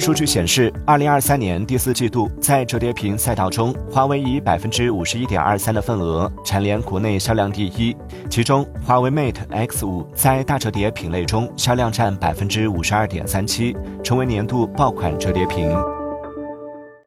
数据显示二零二三年第四季度在折叠屏赛道中华为以百分之五十一点二三的份额蝉联国内销量第一其中华为 mate x 五在大折叠品类中销量占百分之五十二点三七成为年度爆款折叠屏。